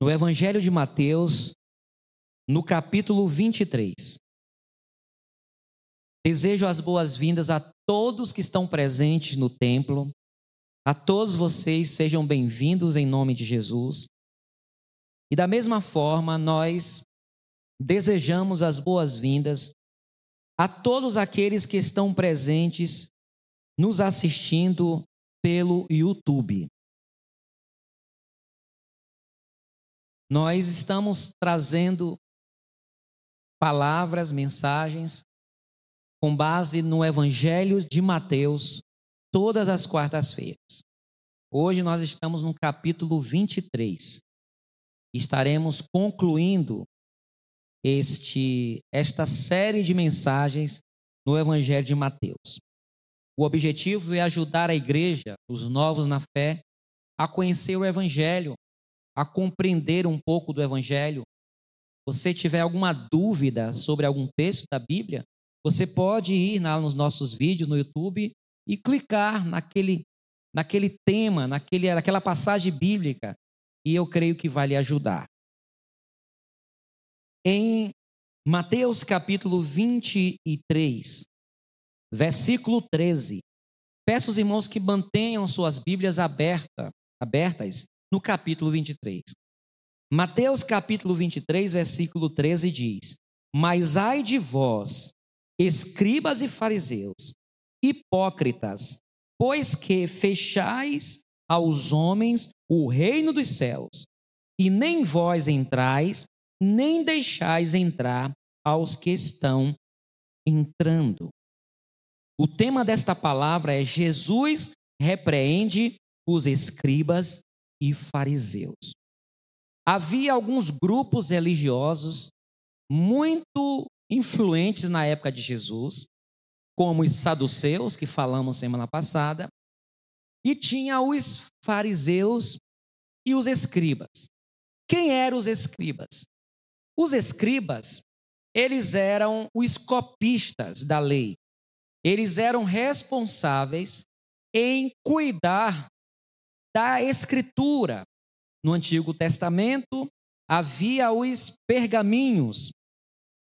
no Evangelho de Mateus, no capítulo 23. Desejo as boas-vindas a todos que estão presentes no templo. A todos vocês sejam bem-vindos em nome de Jesus. E da mesma forma, nós desejamos as boas-vindas a todos aqueles que estão presentes nos assistindo pelo YouTube. Nós estamos trazendo palavras, mensagens com base no Evangelho de Mateus todas as quartas-feiras. Hoje nós estamos no capítulo 23. Estaremos concluindo este esta série de mensagens no Evangelho de Mateus. O objetivo é ajudar a igreja, os novos na fé, a conhecer o Evangelho, a compreender um pouco do Evangelho. Você tiver alguma dúvida sobre algum texto da Bíblia, você pode ir lá nos nossos vídeos no YouTube e clicar naquele, naquele tema, naquele, naquela passagem bíblica, e eu creio que vai lhe ajudar. Em Mateus capítulo 23, versículo 13, peço aos irmãos que mantenham suas Bíblias aberta, abertas no capítulo 23. Mateus capítulo 23, versículo 13 diz: Mas ai de vós, escribas e fariseus, hipócritas, pois que fechais aos homens o reino dos céus, e nem vós entrais, nem deixais entrar aos que estão entrando. O tema desta palavra é Jesus repreende os escribas e fariseus. Havia alguns grupos religiosos muito influentes na época de Jesus, como os saduceus, que falamos semana passada, e tinha os fariseus e os escribas. Quem eram os escribas? Os escribas, eles eram os copistas da lei. Eles eram responsáveis em cuidar da escritura. No Antigo Testamento havia os pergaminhos.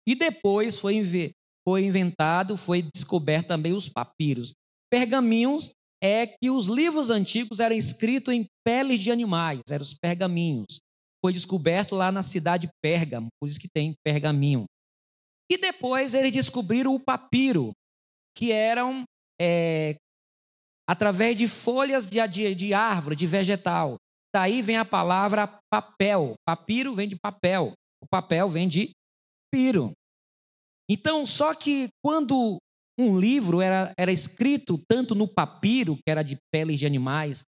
E depois foi, foi inventado, foi descoberto também os papiros. Pergaminhos é que os livros antigos eram escritos em peles de animais, eram os pergaminhos. Foi descoberto lá na cidade de Pérgamo, por isso que tem pergaminho. E depois eles descobriram o papiro, que eram é, através de folhas de, de, de árvore, de vegetal. Daí vem a palavra papel. Papiro vem de papel. O papel vem de piro. Então, só que quando um livro era, era escrito tanto no papiro, que era de peles de animais,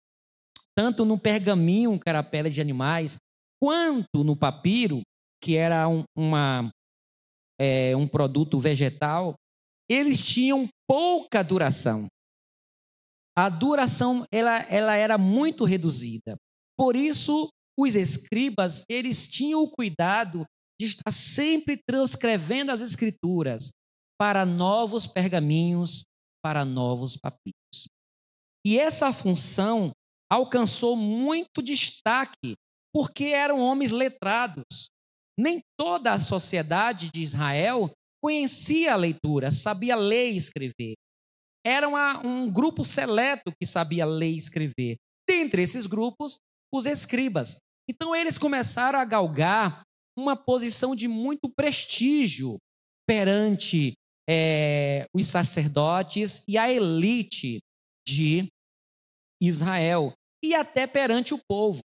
tanto no pergaminho, que era pele de animais, quanto no papiro, que era um, uma, é, um produto vegetal, eles tinham pouca duração a duração ela, ela era muito reduzida. Por isso, os escribas, eles tinham o cuidado de estar sempre transcrevendo as escrituras para novos pergaminhos, para novos papiros. E essa função alcançou muito destaque, porque eram homens letrados. Nem toda a sociedade de Israel conhecia a leitura, sabia ler e escrever era uma, um grupo seleto que sabia ler e escrever. Dentre esses grupos, os escribas. Então, eles começaram a galgar uma posição de muito prestígio perante é, os sacerdotes e a elite de Israel e até perante o povo.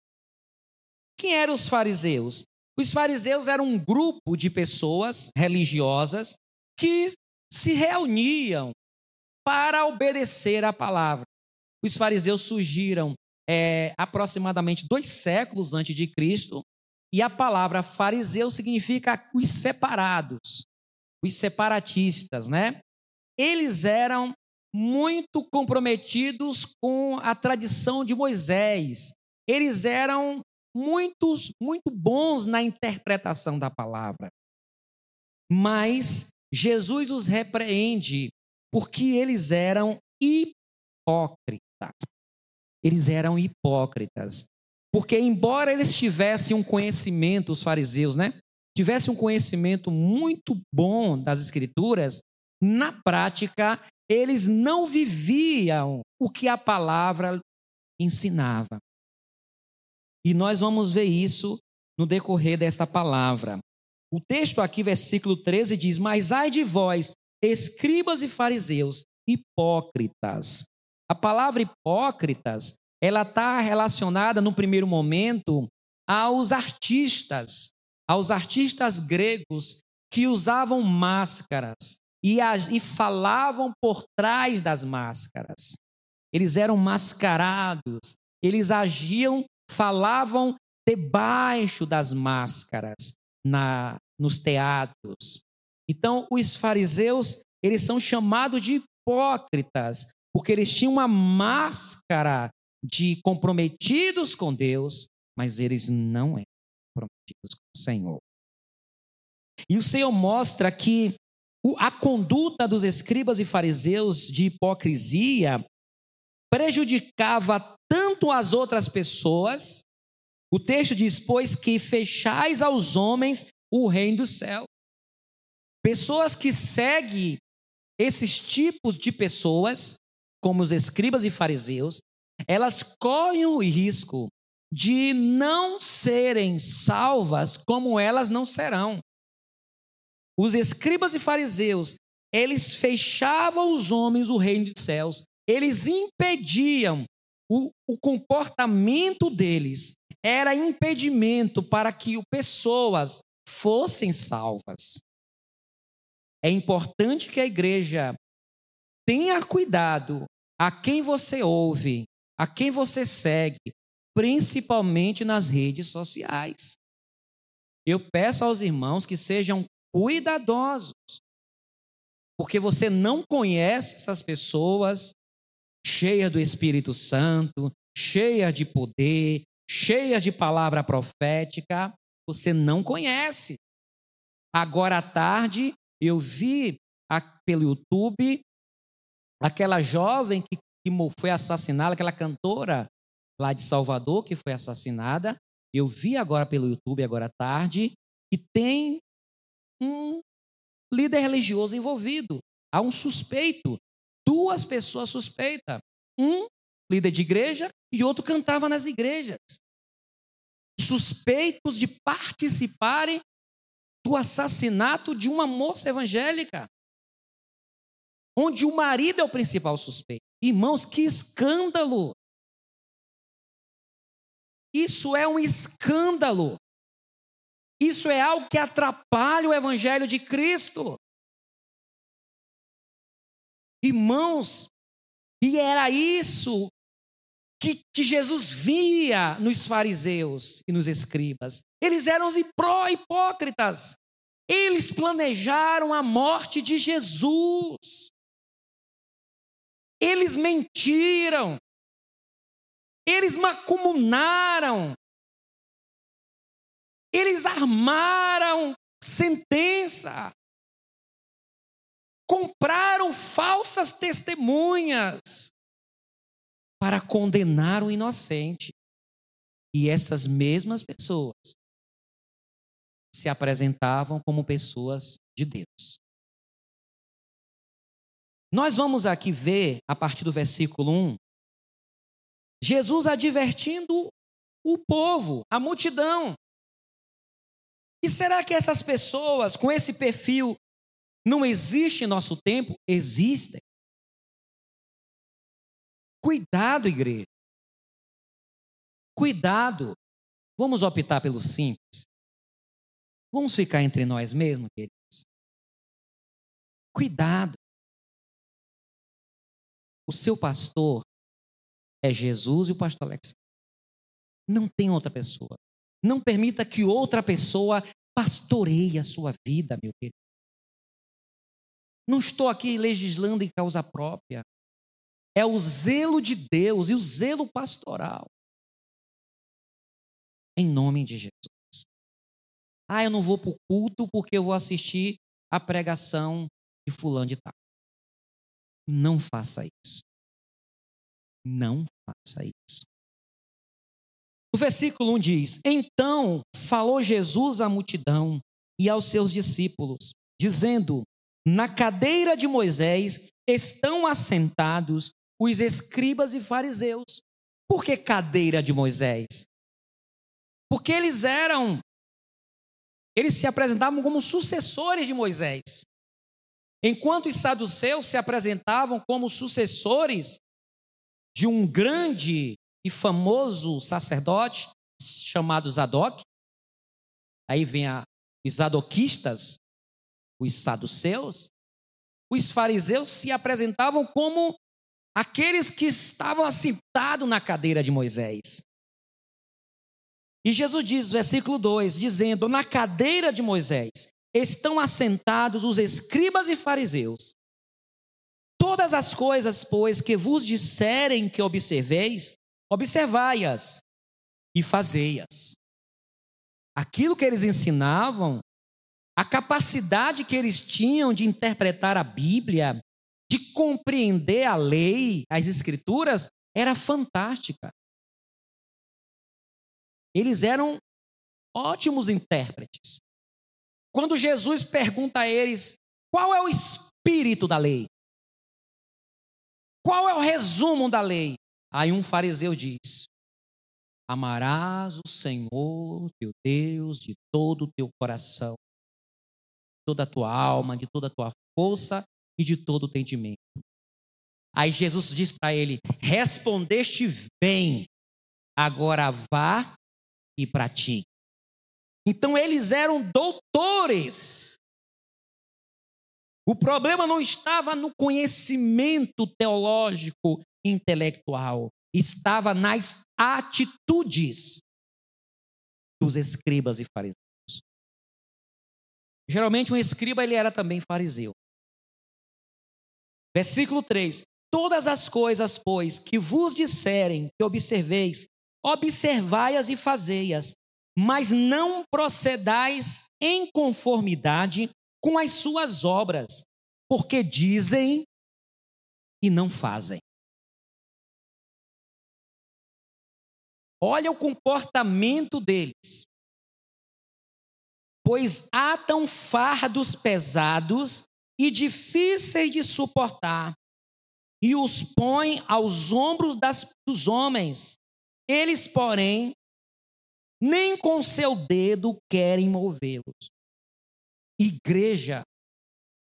Quem eram os fariseus? Os fariseus eram um grupo de pessoas religiosas que se reuniam para obedecer à palavra. Os fariseus surgiram é, aproximadamente dois séculos antes de Cristo, e a palavra fariseu significa os separados, os separatistas, né? Eles eram muito comprometidos com a tradição de Moisés. Eles eram muitos, muito bons na interpretação da palavra. Mas Jesus os repreende porque eles eram hipócritas. Eles eram hipócritas. Porque, embora eles tivessem um conhecimento, os fariseus, né? Tivessem um conhecimento muito bom das Escrituras, na prática, eles não viviam o que a palavra ensinava. E nós vamos ver isso no decorrer desta palavra. O texto aqui, versículo 13, diz: Mas ai de vós, escribas e fariseus, hipócritas. A palavra hipócritas, ela está relacionada no primeiro momento aos artistas, aos artistas gregos que usavam máscaras e, e falavam por trás das máscaras. Eles eram mascarados, eles agiam, falavam debaixo das máscaras na, nos teatros. Então, os fariseus, eles são chamados de hipócritas, porque eles tinham uma máscara de comprometidos com Deus, mas eles não eram comprometidos com o Senhor. E o Senhor mostra que a conduta dos escribas e fariseus de hipocrisia prejudicava tanto as outras pessoas. O texto diz: Pois que fechais aos homens o reino do céu. Pessoas que seguem esses tipos de pessoas, como os escribas e fariseus, elas correm o risco de não serem salvas como elas não serão. Os escribas e fariseus, eles fechavam os homens o reino dos céus, eles impediam o, o comportamento deles, era impedimento para que pessoas fossem salvas. É importante que a igreja tenha cuidado a quem você ouve, a quem você segue, principalmente nas redes sociais. Eu peço aos irmãos que sejam cuidadosos, porque você não conhece essas pessoas cheias do Espírito Santo, cheias de poder, cheias de palavra profética, você não conhece. Agora à tarde, eu vi pelo YouTube aquela jovem que, que foi assassinada, aquela cantora lá de Salvador que foi assassinada. Eu vi agora pelo YouTube, agora à tarde, que tem um líder religioso envolvido. Há um suspeito. Duas pessoas suspeitas. Um líder de igreja e outro cantava nas igrejas. Suspeitos de participarem do assassinato de uma moça evangélica. Onde o marido é o principal suspeito. Irmãos, que escândalo! Isso é um escândalo. Isso é algo que atrapalha o evangelho de Cristo. Irmãos, e era isso que, que, Jesus via nos fariseus e nos escribas. Eles eram os hipócritas. Eles planejaram a morte de Jesus. Eles mentiram. Eles macumunaram. Eles armaram sentença. Compraram falsas testemunhas para condenar o inocente. E essas mesmas pessoas se apresentavam como pessoas de Deus. Nós vamos aqui ver, a partir do versículo 1, Jesus advertindo o povo, a multidão, e será que essas pessoas com esse perfil não existem em nosso tempo? Existem. Cuidado, igreja. Cuidado. Vamos optar pelo simples. Vamos ficar entre nós mesmos, queridos. Cuidado. O seu pastor é Jesus e o pastor Alex. Não tem outra pessoa. Não permita que outra pessoa pastoreie a sua vida, meu querido. Não estou aqui legislando em causa própria. É o zelo de Deus e o zelo pastoral. Em nome de Jesus. Ah, eu não vou para o culto porque eu vou assistir a pregação de fulano de tal. Não faça isso. Não faça isso. O versículo 1 diz: Então falou Jesus à multidão e aos seus discípulos, dizendo: Na cadeira de Moisés estão assentados os escribas e fariseus. Por que cadeira de Moisés? Porque eles eram, eles se apresentavam como sucessores de Moisés. Enquanto os saduceus se apresentavam como sucessores de um grande e famoso sacerdote chamado Zadok, aí vem a, os zadoquistas, os saduceus, os fariseus se apresentavam como aqueles que estavam assentados na cadeira de Moisés. E Jesus diz, versículo 2, dizendo: Na cadeira de Moisés estão assentados os escribas e fariseus. Todas as coisas, pois, que vos disserem que observeis, observai-as e fazei-as. Aquilo que eles ensinavam, a capacidade que eles tinham de interpretar a Bíblia, de compreender a lei, as escrituras, era fantástica. Eles eram ótimos intérpretes. Quando Jesus pergunta a eles qual é o espírito da lei, qual é o resumo da lei, aí um fariseu diz: Amarás o Senhor teu Deus de todo o teu coração, de toda a tua alma, de toda a tua força e de todo entendimento. Aí Jesus diz para ele: Respondeste bem, agora vá e pratique. Então eles eram doutores. O problema não estava no conhecimento teológico intelectual, estava nas atitudes dos escribas e fariseus. Geralmente um escriba ele era também fariseu. Versículo 3: Todas as coisas, pois, que vos disserem que observeis, observai-as e fazei-as, mas não procedais em conformidade com as suas obras, porque dizem e não fazem. Olha o comportamento deles. Pois atam fardos pesados e difíceis de suportar, e os põem aos ombros das, dos homens. Eles, porém, nem com seu dedo querem movê-los. Igreja,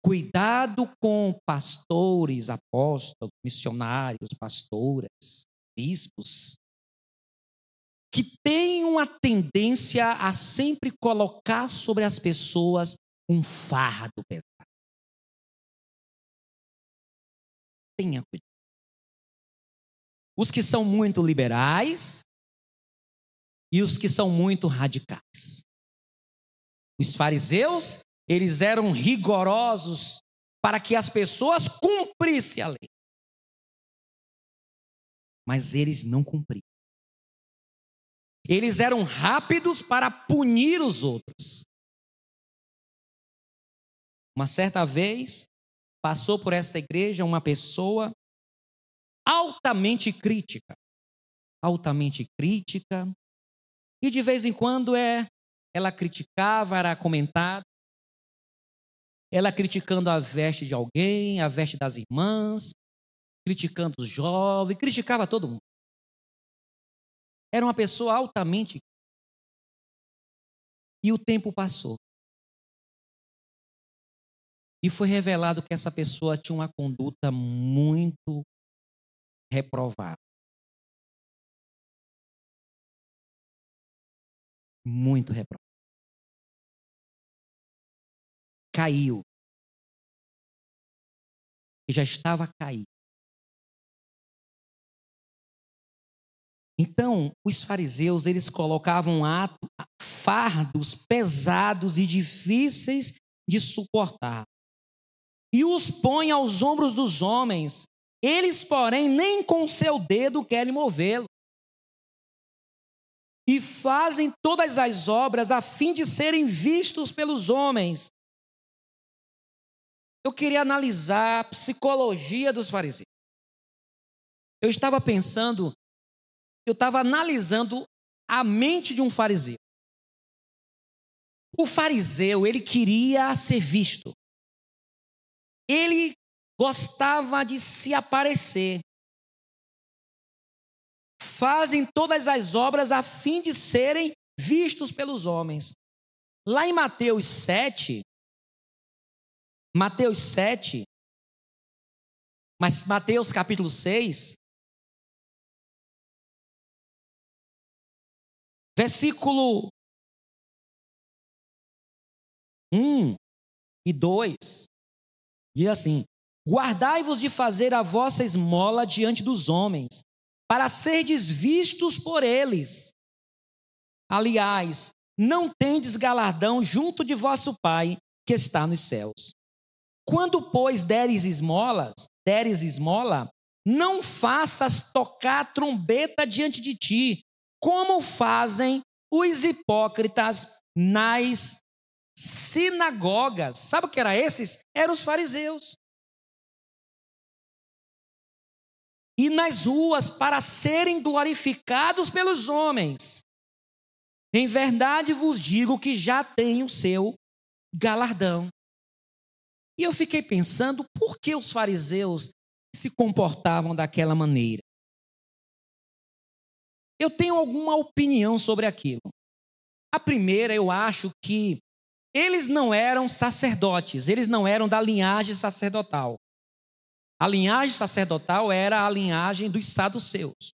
cuidado com pastores, apóstolos, missionários, pastoras, bispos, que têm uma tendência a sempre colocar sobre as pessoas um fardo pesado. Tenha cuidado. Os que são muito liberais, e os que são muito radicais. Os fariseus, eles eram rigorosos para que as pessoas cumprissem a lei. Mas eles não cumpriam. Eles eram rápidos para punir os outros. Uma certa vez, passou por esta igreja uma pessoa altamente crítica. Altamente crítica, e de vez em quando é, ela criticava, era comentada. Ela criticando a veste de alguém, a veste das irmãs, criticando os jovens, criticava todo mundo. Era uma pessoa altamente. E o tempo passou. E foi revelado que essa pessoa tinha uma conduta muito reprovável. muito reprovado. Caiu. E já estava caído. Então, os fariseus, eles colocavam ato, fardos pesados e difíceis de suportar. E os põem aos ombros dos homens. Eles, porém, nem com seu dedo querem movê-lo e fazem todas as obras a fim de serem vistos pelos homens. Eu queria analisar a psicologia dos fariseus. Eu estava pensando, eu estava analisando a mente de um fariseu. O fariseu, ele queria ser visto. Ele gostava de se aparecer. Fazem todas as obras a fim de serem vistos pelos homens. Lá em Mateus 7, Mateus 7, mas Mateus capítulo 6, versículo 1 e 2, diz assim: Guardai-vos de fazer a vossa esmola diante dos homens, para serdes vistos por eles. Aliás, não tendes galardão junto de vosso Pai que está nos céus. Quando, pois, deres esmolas, deres esmola, não faças tocar trombeta diante de ti, como fazem os hipócritas nas sinagogas. Sabe o que era esses? Eram os fariseus. E nas ruas para serem glorificados pelos homens. Em verdade vos digo que já tem o seu galardão. E eu fiquei pensando, por que os fariseus se comportavam daquela maneira? Eu tenho alguma opinião sobre aquilo. A primeira, eu acho que eles não eram sacerdotes, eles não eram da linhagem sacerdotal. A linhagem sacerdotal era a linhagem dos saduceus.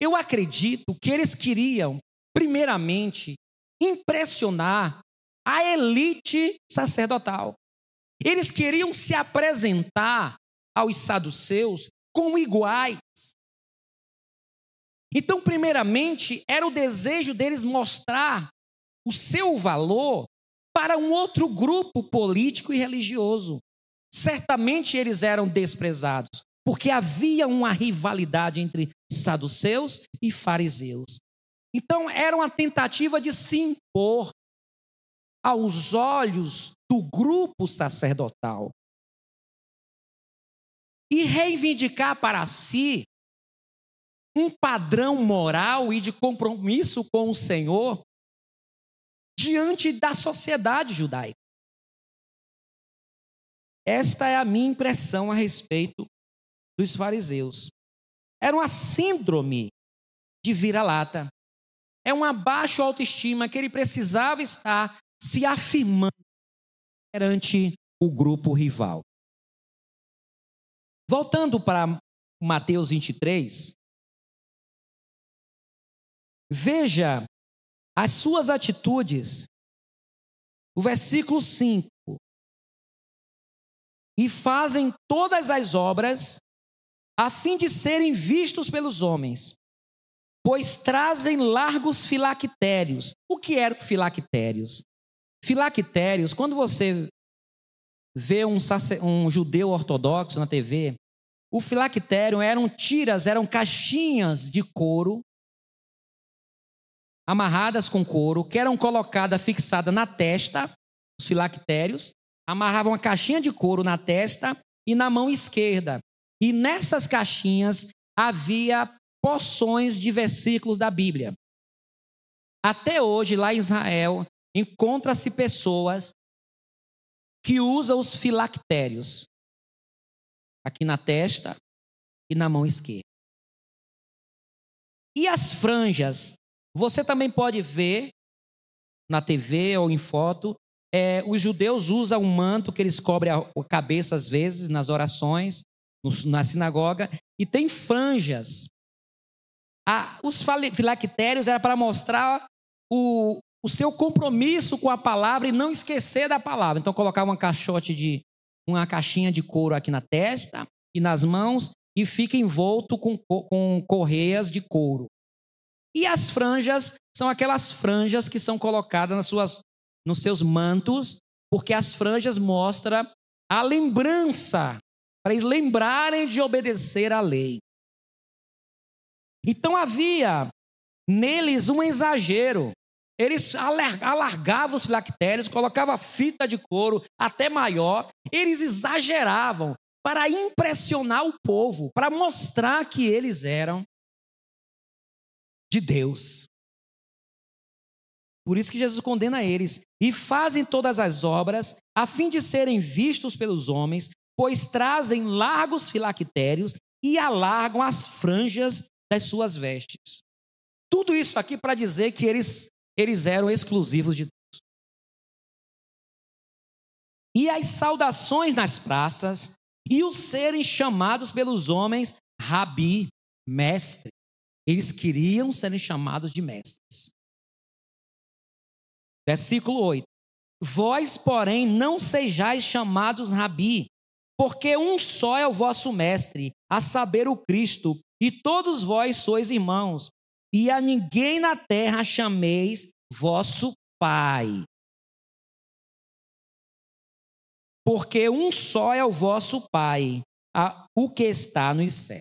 Eu acredito que eles queriam primeiramente, impressionar a elite sacerdotal. Eles queriam se apresentar aos saduceus como iguais. Então, primeiramente, era o desejo deles mostrar o seu valor para um outro grupo político e religioso. Certamente eles eram desprezados, porque havia uma rivalidade entre saduceus e fariseus. Então, era uma tentativa de se impor aos olhos do grupo sacerdotal e reivindicar para si um padrão moral e de compromisso com o Senhor diante da sociedade judaica. Esta é a minha impressão a respeito dos fariseus. Era uma síndrome de vira-lata é uma baixa autoestima que ele precisava estar se afirmando perante o grupo rival. Voltando para Mateus 23, veja as suas atitudes. O versículo 5. E fazem todas as obras a fim de serem vistos pelos homens pois trazem largos filactérios. O que eram filactérios? Filactérios, quando você vê um, um judeu ortodoxo na TV, o filactério eram tiras, eram caixinhas de couro amarradas com couro, que eram colocadas, fixadas na testa, os filactérios, amarravam uma caixinha de couro na testa e na mão esquerda. E nessas caixinhas havia porções de versículos da Bíblia. Até hoje, lá em Israel, encontra-se pessoas que usam os filactérios aqui na testa e na mão esquerda. E as franjas? Você também pode ver na TV ou em foto. É, os judeus usam um manto que eles cobrem a cabeça às vezes nas orações, na sinagoga, e tem franjas os filactérios era para mostrar o, o seu compromisso com a palavra e não esquecer da palavra. Então colocava uma caixote de uma caixinha de couro aqui na testa e nas mãos e fica envolto com, com correias de couro. E as franjas são aquelas franjas que são colocadas nas suas, nos seus mantos, porque as franjas mostram a lembrança, para eles lembrarem de obedecer à lei. Então havia neles um exagero. Eles alargavam os filactérios, colocavam fita de couro até maior. Eles exageravam para impressionar o povo, para mostrar que eles eram de Deus. Por isso que Jesus condena eles. E fazem todas as obras, a fim de serem vistos pelos homens, pois trazem largos filactérios e alargam as franjas das suas vestes. Tudo isso aqui para dizer que eles, eles eram exclusivos de Deus. E as saudações nas praças, e os serem chamados pelos homens rabi, mestre. Eles queriam serem chamados de mestres. Versículo 8: Vós, porém, não sejais chamados rabi, porque um só é o vosso mestre, a saber, o Cristo, e todos vós sois irmãos, e a ninguém na terra chameis vosso Pai. Porque um só é o vosso Pai, a, o que está nos céus.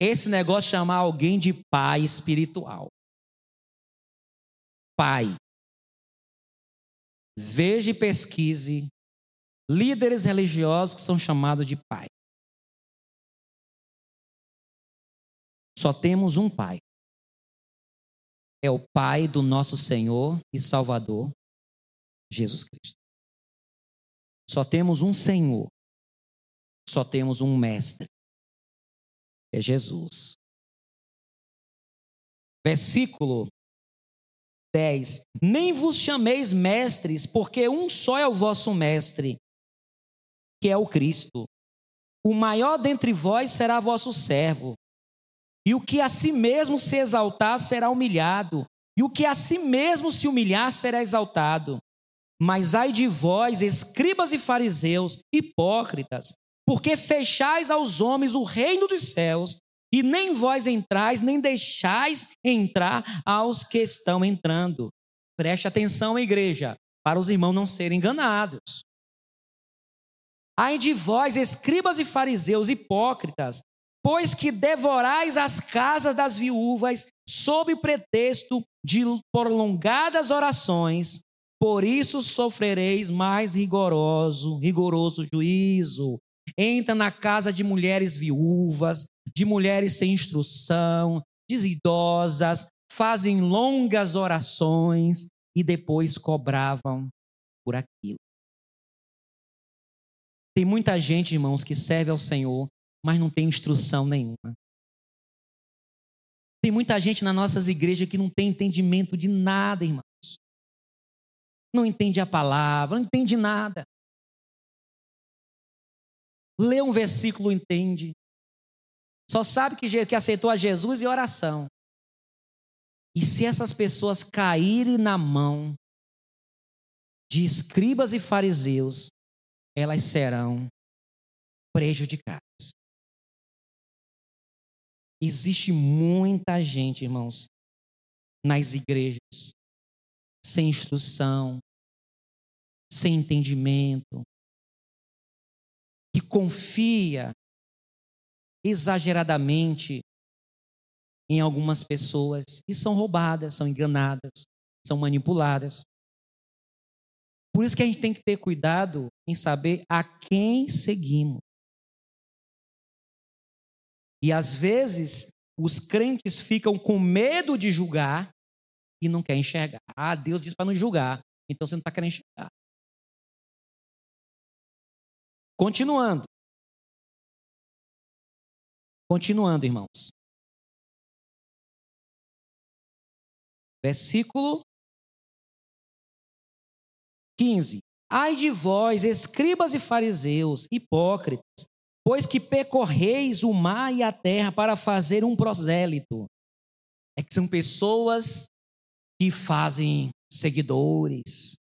Esse negócio de chamar alguém de pai espiritual. Pai. Veja e pesquise líderes religiosos que são chamados de pai. Só temos um pai. É o pai do nosso Senhor e Salvador, Jesus Cristo. Só temos um Senhor. Só temos um mestre. É Jesus. Versículo 10: Nem vos chameis mestres, porque um só é o vosso mestre, que é o Cristo. O maior dentre vós será vosso servo. E o que a si mesmo se exaltar será humilhado, e o que a si mesmo se humilhar será exaltado. Mas ai de vós, escribas e fariseus, hipócritas, porque fechais aos homens o reino dos céus, e nem vós entrais, nem deixais entrar aos que estão entrando. Preste atenção, igreja, para os irmãos não serem enganados. Ai de vós, escribas e fariseus hipócritas, pois que devorais as casas das viúvas sob pretexto de prolongadas orações, por isso sofrereis mais rigoroso, rigoroso juízo. Entra na casa de mulheres viúvas, de mulheres sem instrução, de idosas, fazem longas orações e depois cobravam por aquilo. Tem muita gente, irmãos, que serve ao Senhor, mas não tem instrução nenhuma. Tem muita gente nas nossas igrejas que não tem entendimento de nada, irmãos. Não entende a palavra, não entende nada. Lê um versículo, entende. Só sabe que, que aceitou a Jesus e oração. E se essas pessoas caírem na mão de escribas e fariseus, elas serão prejudicadas. Existe muita gente, irmãos, nas igrejas, sem instrução, sem entendimento, que confia exageradamente em algumas pessoas e são roubadas, são enganadas, são manipuladas. Por isso que a gente tem que ter cuidado em saber a quem seguimos. E às vezes os crentes ficam com medo de julgar e não querem enxergar. Ah, Deus diz para não julgar, então você não está querendo enxergar. Continuando. Continuando, irmãos. Versículo 15. Ai de vós, escribas e fariseus, hipócritas, pois que percorreis o mar e a terra para fazer um prosélito. É que são pessoas que fazem seguidores,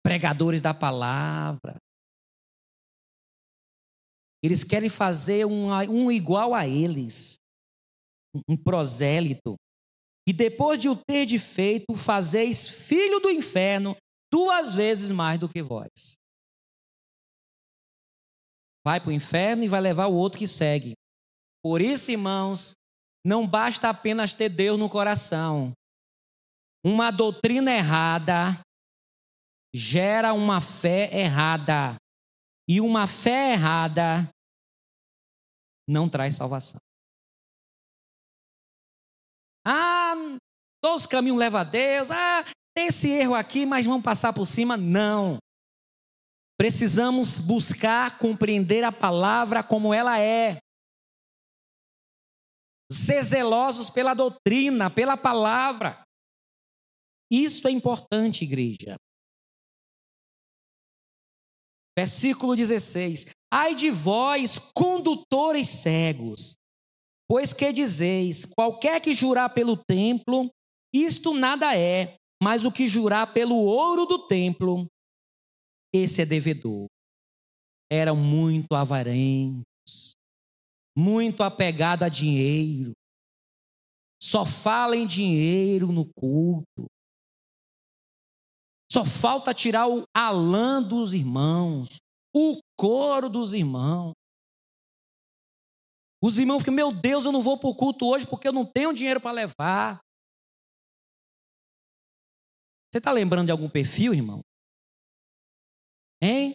pregadores da palavra. Eles querem fazer um, um igual a eles, um prosélito. E depois de o ter de feito, fazeis filho do inferno duas vezes mais do que vós. Vai para o inferno e vai levar o outro que segue. Por isso, irmãos, não basta apenas ter Deus no coração. Uma doutrina errada gera uma fé errada. E uma fé errada não traz salvação. Ah, todos os caminhos levam a Deus. Ah, tem esse erro aqui, mas vamos passar por cima. Não. Precisamos buscar compreender a palavra como ela é. Ser zelosos pela doutrina, pela palavra. Isso é importante, igreja. Versículo 16: Ai de vós, condutores cegos, pois que dizeis: qualquer que jurar pelo templo, isto nada é, mas o que jurar pelo ouro do templo, esse é devedor. Eram muito avarentos, muito apegados a dinheiro, só fala em dinheiro no culto, só falta tirar o alã dos irmãos, o coro dos irmãos. Os irmãos ficam, meu Deus, eu não vou para o culto hoje porque eu não tenho dinheiro para levar. Você está lembrando de algum perfil, irmão? Hein?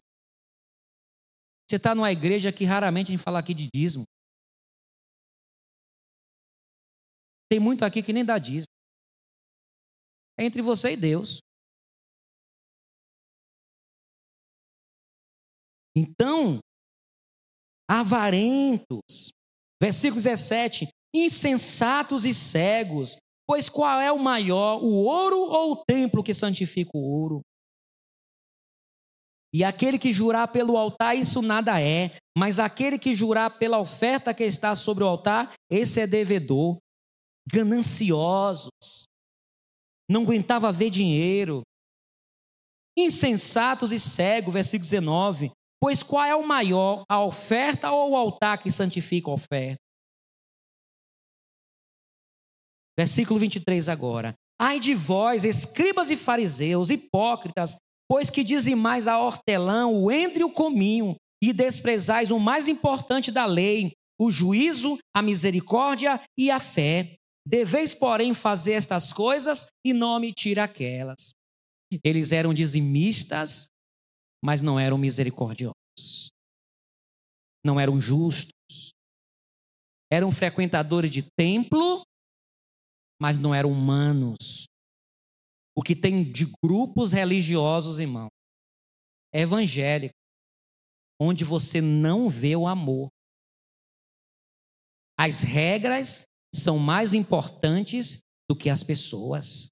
Você está numa igreja que raramente a gente fala aqui de dízimo. Tem muito aqui que nem dá dízimo. É entre você e Deus. Então, avarentos, versículo 17: insensatos e cegos, pois qual é o maior, o ouro ou o templo que santifica o ouro? E aquele que jurar pelo altar, isso nada é, mas aquele que jurar pela oferta que está sobre o altar, esse é devedor. Gananciosos, não aguentava ver dinheiro, insensatos e cegos, versículo 19, Pois qual é o maior, a oferta ou o altar que santifica a oferta? Versículo 23 agora. Ai de vós, escribas e fariseus, hipócritas, pois que dizimais a hortelã, o entre o cominho, e desprezais o mais importante da lei, o juízo, a misericórdia e a fé. Deveis, porém, fazer estas coisas e não omitir aquelas. Eles eram dizimistas, mas não eram misericordiosos. Não eram justos. Eram frequentadores de templo, mas não eram humanos. O que tem de grupos religiosos, irmão, é evangélico, onde você não vê o amor. As regras são mais importantes do que as pessoas.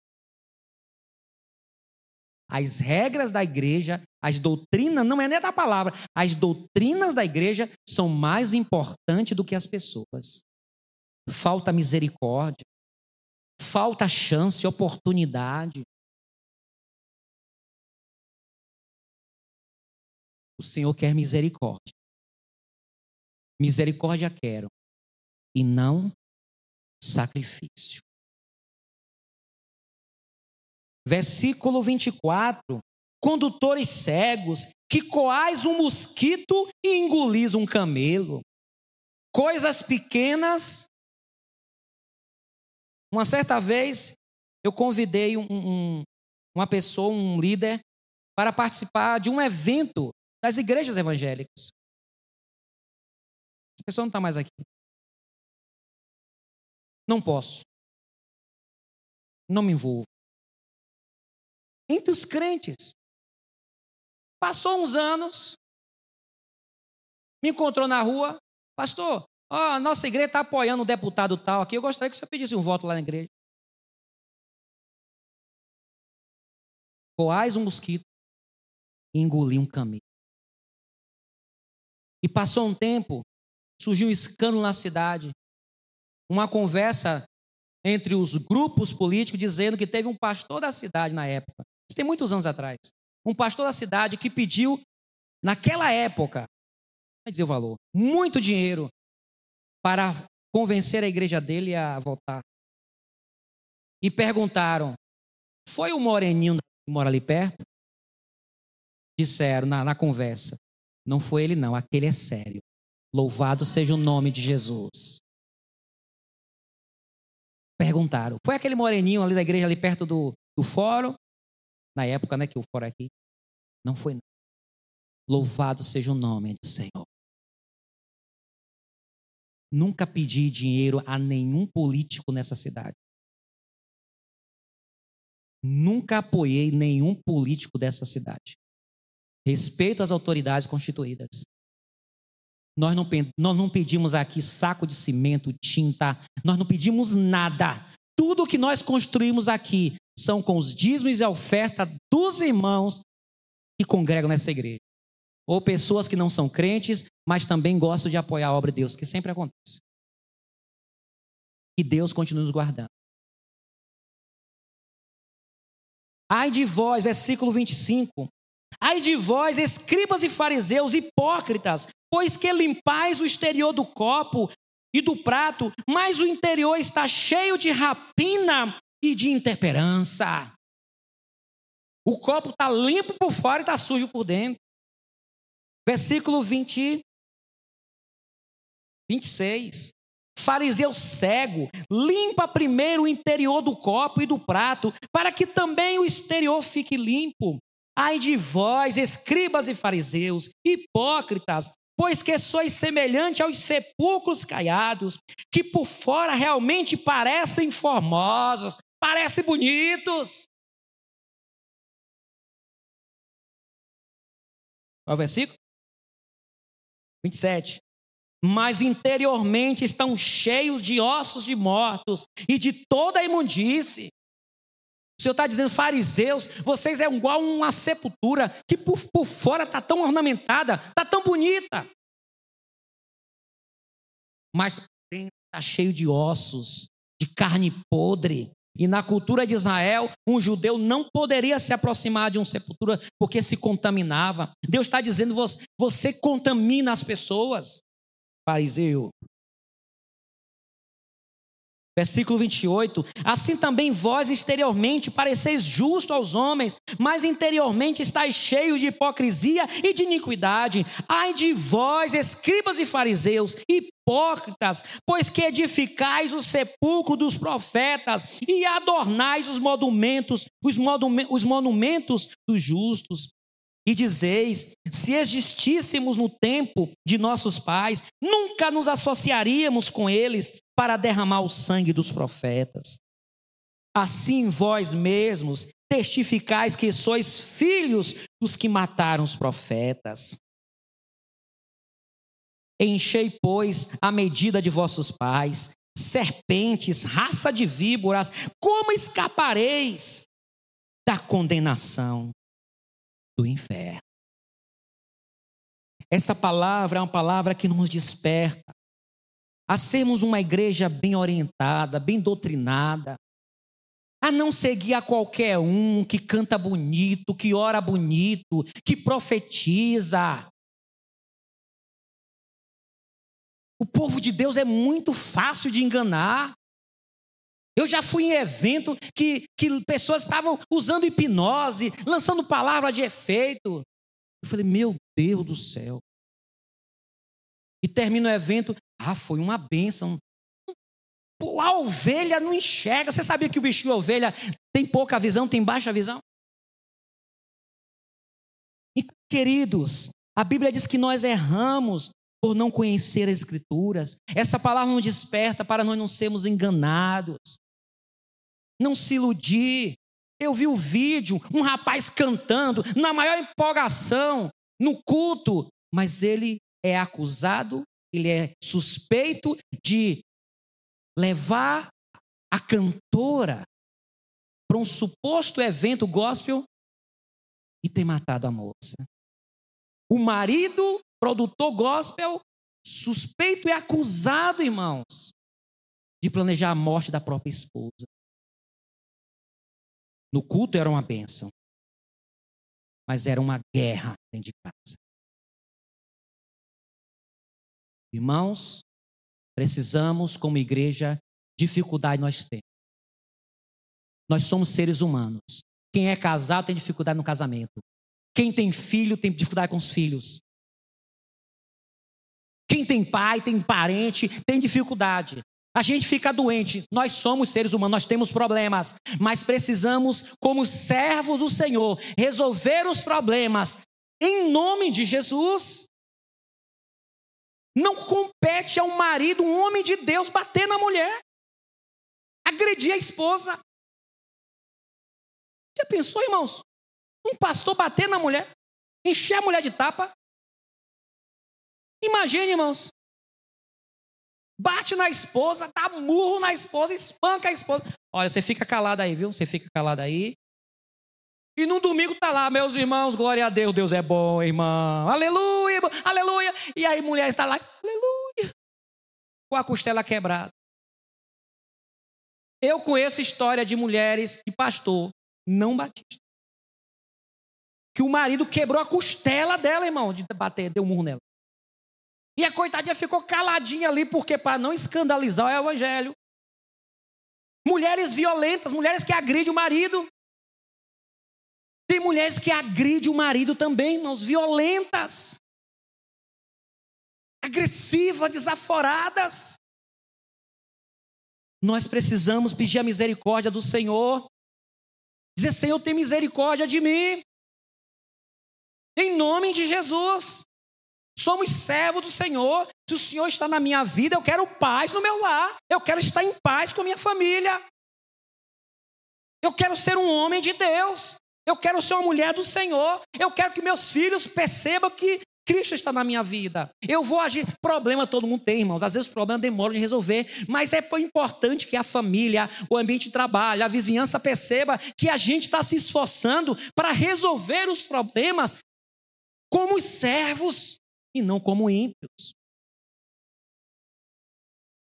As regras da igreja, as doutrinas, não é nem da palavra, as doutrinas da igreja são mais importantes do que as pessoas. Falta misericórdia, falta chance, oportunidade. O Senhor quer misericórdia. Misericórdia quero, e não sacrifício versículo 24: condutores cegos, que coais um mosquito e engolis um camelo. Coisas pequenas. Uma certa vez, eu convidei um, um, uma pessoa, um líder, para participar de um evento das igrejas evangélicas. Essa pessoa não está mais aqui. Não posso. Não me envolvo entre os crentes. Passou uns anos, me encontrou na rua, pastor, ó, a nossa igreja está apoiando um deputado tal aqui, eu gostaria que você pedisse um voto lá na igreja. Coais um mosquito e engoli um camelo. E passou um tempo, surgiu um escândalo na cidade, uma conversa entre os grupos políticos dizendo que teve um pastor da cidade na época isso tem muitos anos atrás. Um pastor da cidade que pediu, naquela época, não dizer o valor, muito dinheiro para convencer a igreja dele a votar. E perguntaram: foi o moreninho que mora ali perto? Disseram na, na conversa: não foi ele, não, aquele é sério. Louvado seja o nome de Jesus. Perguntaram: foi aquele moreninho ali da igreja ali perto do, do fórum? Na época né, que eu for aqui. Não foi. Não. Louvado seja o nome do Senhor. Nunca pedi dinheiro a nenhum político nessa cidade. nunca apoiei nenhum político dessa cidade. Respeito às autoridades constituídas. Nós não, nós não pedimos aqui saco de cimento, tinta, nós não pedimos nada. Tudo que nós construímos aqui são com os dízimos e a oferta dos irmãos que congregam nessa igreja. Ou pessoas que não são crentes, mas também gostam de apoiar a obra de Deus, que sempre acontece. Que Deus continue nos guardando. Ai de vós, versículo 25. Ai de vós, escribas e fariseus, hipócritas, pois que limpais o exterior do copo e do prato, mas o interior está cheio de rapina e de intemperança. O copo está limpo por fora e está sujo por dentro. Versículo 20, 26. Fariseu cego, limpa primeiro o interior do copo e do prato, para que também o exterior fique limpo. Ai de vós, escribas e fariseus, hipócritas, pois que sois semelhante aos sepulcros caiados, que por fora realmente parecem formosos, parecem bonitos. Qual é o versículo? 27. Mas interiormente estão cheios de ossos de mortos e de toda a imundície. O Senhor está dizendo, fariseus, vocês é igual uma sepultura que por, por fora está tão ornamentada, está tão bonita. Mas está cheio de ossos, de carne podre. E na cultura de Israel, um judeu não poderia se aproximar de uma sepultura porque se contaminava. Deus está dizendo: você, contamina as pessoas. Fariseu, Versículo 28. Assim também vós exteriormente pareceis justo aos homens, mas interiormente estáis cheios de hipocrisia e de iniquidade. Ai de vós, escribas e fariseus, hipócritas, pois que edificais o sepulcro dos profetas e adornais os monumentos, os, os monumentos dos justos. E dizeis: se existíssemos no tempo de nossos pais, nunca nos associaríamos com eles para derramar o sangue dos profetas. Assim vós mesmos testificais que sois filhos dos que mataram os profetas. Enchei, pois, a medida de vossos pais, serpentes, raça de víboras, como escapareis da condenação? do inferno. Essa palavra é uma palavra que nos desperta a sermos uma igreja bem orientada, bem doutrinada, a não seguir a qualquer um que canta bonito, que ora bonito, que profetiza. O povo de Deus é muito fácil de enganar. Eu já fui em evento que, que pessoas estavam usando hipnose, lançando palavras de efeito. Eu falei, meu Deus do céu. E termina o evento, ah, foi uma bênção. A ovelha não enxerga. Você sabia que o bichinho ovelha tem pouca visão, tem baixa visão? E, queridos, a Bíblia diz que nós erramos por não conhecer as Escrituras. Essa palavra nos desperta para nós não sermos enganados não se iludir. Eu vi o vídeo, um rapaz cantando na maior empolgação no culto, mas ele é acusado, ele é suspeito de levar a cantora para um suposto evento gospel e ter matado a moça. O marido, produtor gospel, suspeito e acusado, irmãos, de planejar a morte da própria esposa. No culto era uma bênção, mas era uma guerra dentro de casa. Irmãos, precisamos, como igreja, dificuldade nós temos. Nós somos seres humanos. Quem é casado tem dificuldade no casamento. Quem tem filho tem dificuldade com os filhos. Quem tem pai, tem parente, tem dificuldade. A gente fica doente, nós somos seres humanos, nós temos problemas, mas precisamos, como servos do Senhor, resolver os problemas em nome de Jesus. Não compete ao marido, um homem de Deus, bater na mulher, agredir a esposa. Já pensou, irmãos? Um pastor bater na mulher, encher a mulher de tapa. Imagine, irmãos. Bate na esposa, dá murro na esposa, espanca a esposa. Olha, você fica calado aí, viu? Você fica calado aí. E no domingo tá lá, meus irmãos, glória a Deus, Deus é bom, irmão. Aleluia, aleluia. E aí mulher está lá, aleluia. Com a costela quebrada. Eu conheço história de mulheres e pastor não batista. Que o marido quebrou a costela dela, irmão, de bater, deu um murro nela. E a coitadinha ficou caladinha ali, porque para não escandalizar o evangelho. Mulheres violentas, mulheres que agridem o marido. Tem mulheres que agridem o marido também, irmãos, violentas, agressivas, desaforadas. Nós precisamos pedir a misericórdia do Senhor. Dizer, Senhor, tem misericórdia de mim. Em nome de Jesus. Somos servos do Senhor. Se o Senhor está na minha vida, eu quero paz no meu lar. Eu quero estar em paz com a minha família. Eu quero ser um homem de Deus. Eu quero ser uma mulher do Senhor. Eu quero que meus filhos percebam que Cristo está na minha vida. Eu vou agir. Problema todo mundo tem, irmãos. Às vezes o problema demora de resolver. Mas é importante que a família, o ambiente de trabalho, a vizinhança perceba que a gente está se esforçando para resolver os problemas como servos e não como ímpios.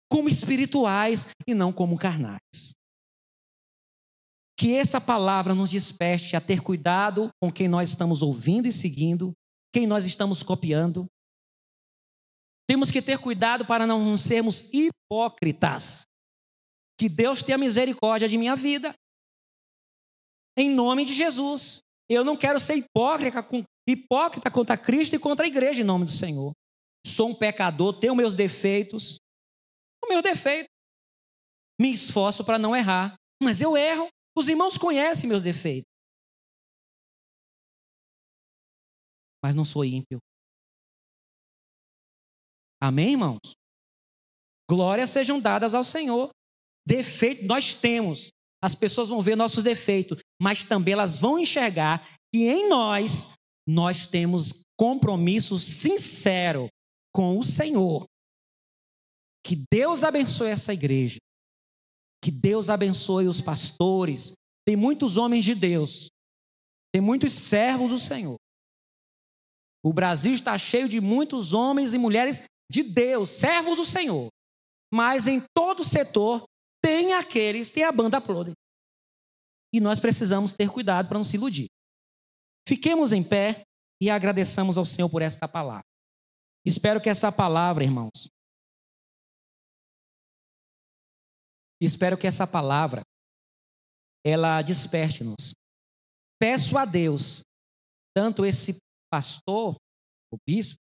Como espirituais e não como carnais. Que essa palavra nos desperte a ter cuidado com quem nós estamos ouvindo e seguindo, quem nós estamos copiando. Temos que ter cuidado para não sermos hipócritas. Que Deus tenha misericórdia de minha vida. Em nome de Jesus. Eu não quero ser hipócrita, hipócrita contra Cristo e contra a igreja em nome do Senhor. Sou um pecador, tenho meus defeitos. O meu defeito. Me esforço para não errar, mas eu erro. Os irmãos conhecem meus defeitos. Mas não sou ímpio. Amém, irmãos? Glórias sejam dadas ao Senhor. Defeito nós temos. As pessoas vão ver nossos defeitos, mas também elas vão enxergar que em nós nós temos compromisso sincero com o Senhor. Que Deus abençoe essa igreja. Que Deus abençoe os pastores. Tem muitos homens de Deus. Tem muitos servos do Senhor. O Brasil está cheio de muitos homens e mulheres de Deus, servos do Senhor. Mas em todo setor tem aqueles, tem a banda podre. E nós precisamos ter cuidado para não se iludir. Fiquemos em pé e agradeçamos ao Senhor por esta palavra. Espero que essa palavra, irmãos, Espero que essa palavra ela desperte-nos. Peço a Deus, tanto esse pastor, o bispo,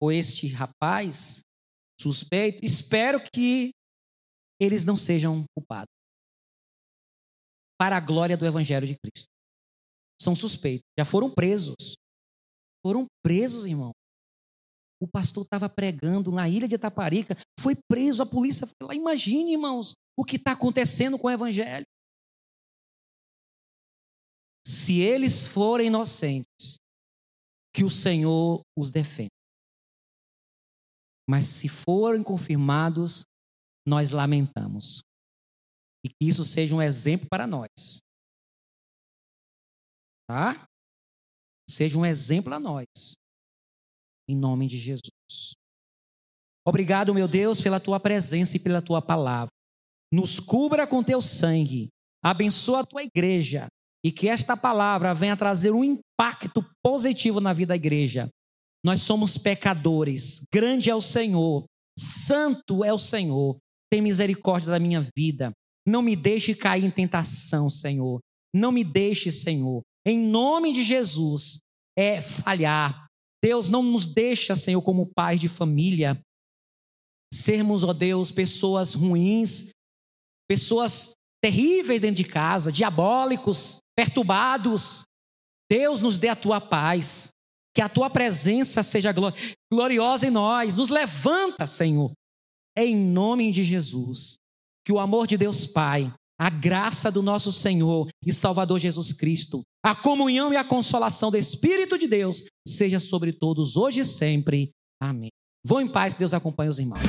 ou este rapaz suspeito, espero que eles não sejam culpados. Para a glória do evangelho de Cristo. São suspeitos, já foram presos. Foram presos, irmão. O pastor estava pregando na ilha de Itaparica, foi preso, a polícia foi lá. Imagine, irmãos, o que está acontecendo com o Evangelho. Se eles forem inocentes, que o Senhor os defenda. Mas se forem confirmados, nós lamentamos. E que isso seja um exemplo para nós. Tá? Seja um exemplo a nós. Em nome de Jesus. Obrigado, meu Deus, pela tua presença e pela tua palavra nos cubra com teu sangue, abençoa a tua igreja e que esta palavra venha trazer um impacto positivo na vida da igreja. Nós somos pecadores, grande é o Senhor, santo é o Senhor, tem misericórdia da minha vida. Não me deixe cair em tentação, Senhor. Não me deixe, Senhor. Em nome de Jesus, é falhar. Deus não nos deixa, Senhor, como pais de família, sermos, ó Deus, pessoas ruins, pessoas terríveis dentro de casa, diabólicos, perturbados. Deus nos dê a tua paz, que a tua presença seja gloriosa em nós. Nos levanta, Senhor, em nome de Jesus. Que o amor de Deus Pai, a graça do nosso Senhor e Salvador Jesus Cristo, a comunhão e a consolação do Espírito de Deus seja sobre todos hoje e sempre. Amém. Vão em paz, que Deus acompanhe os irmãos.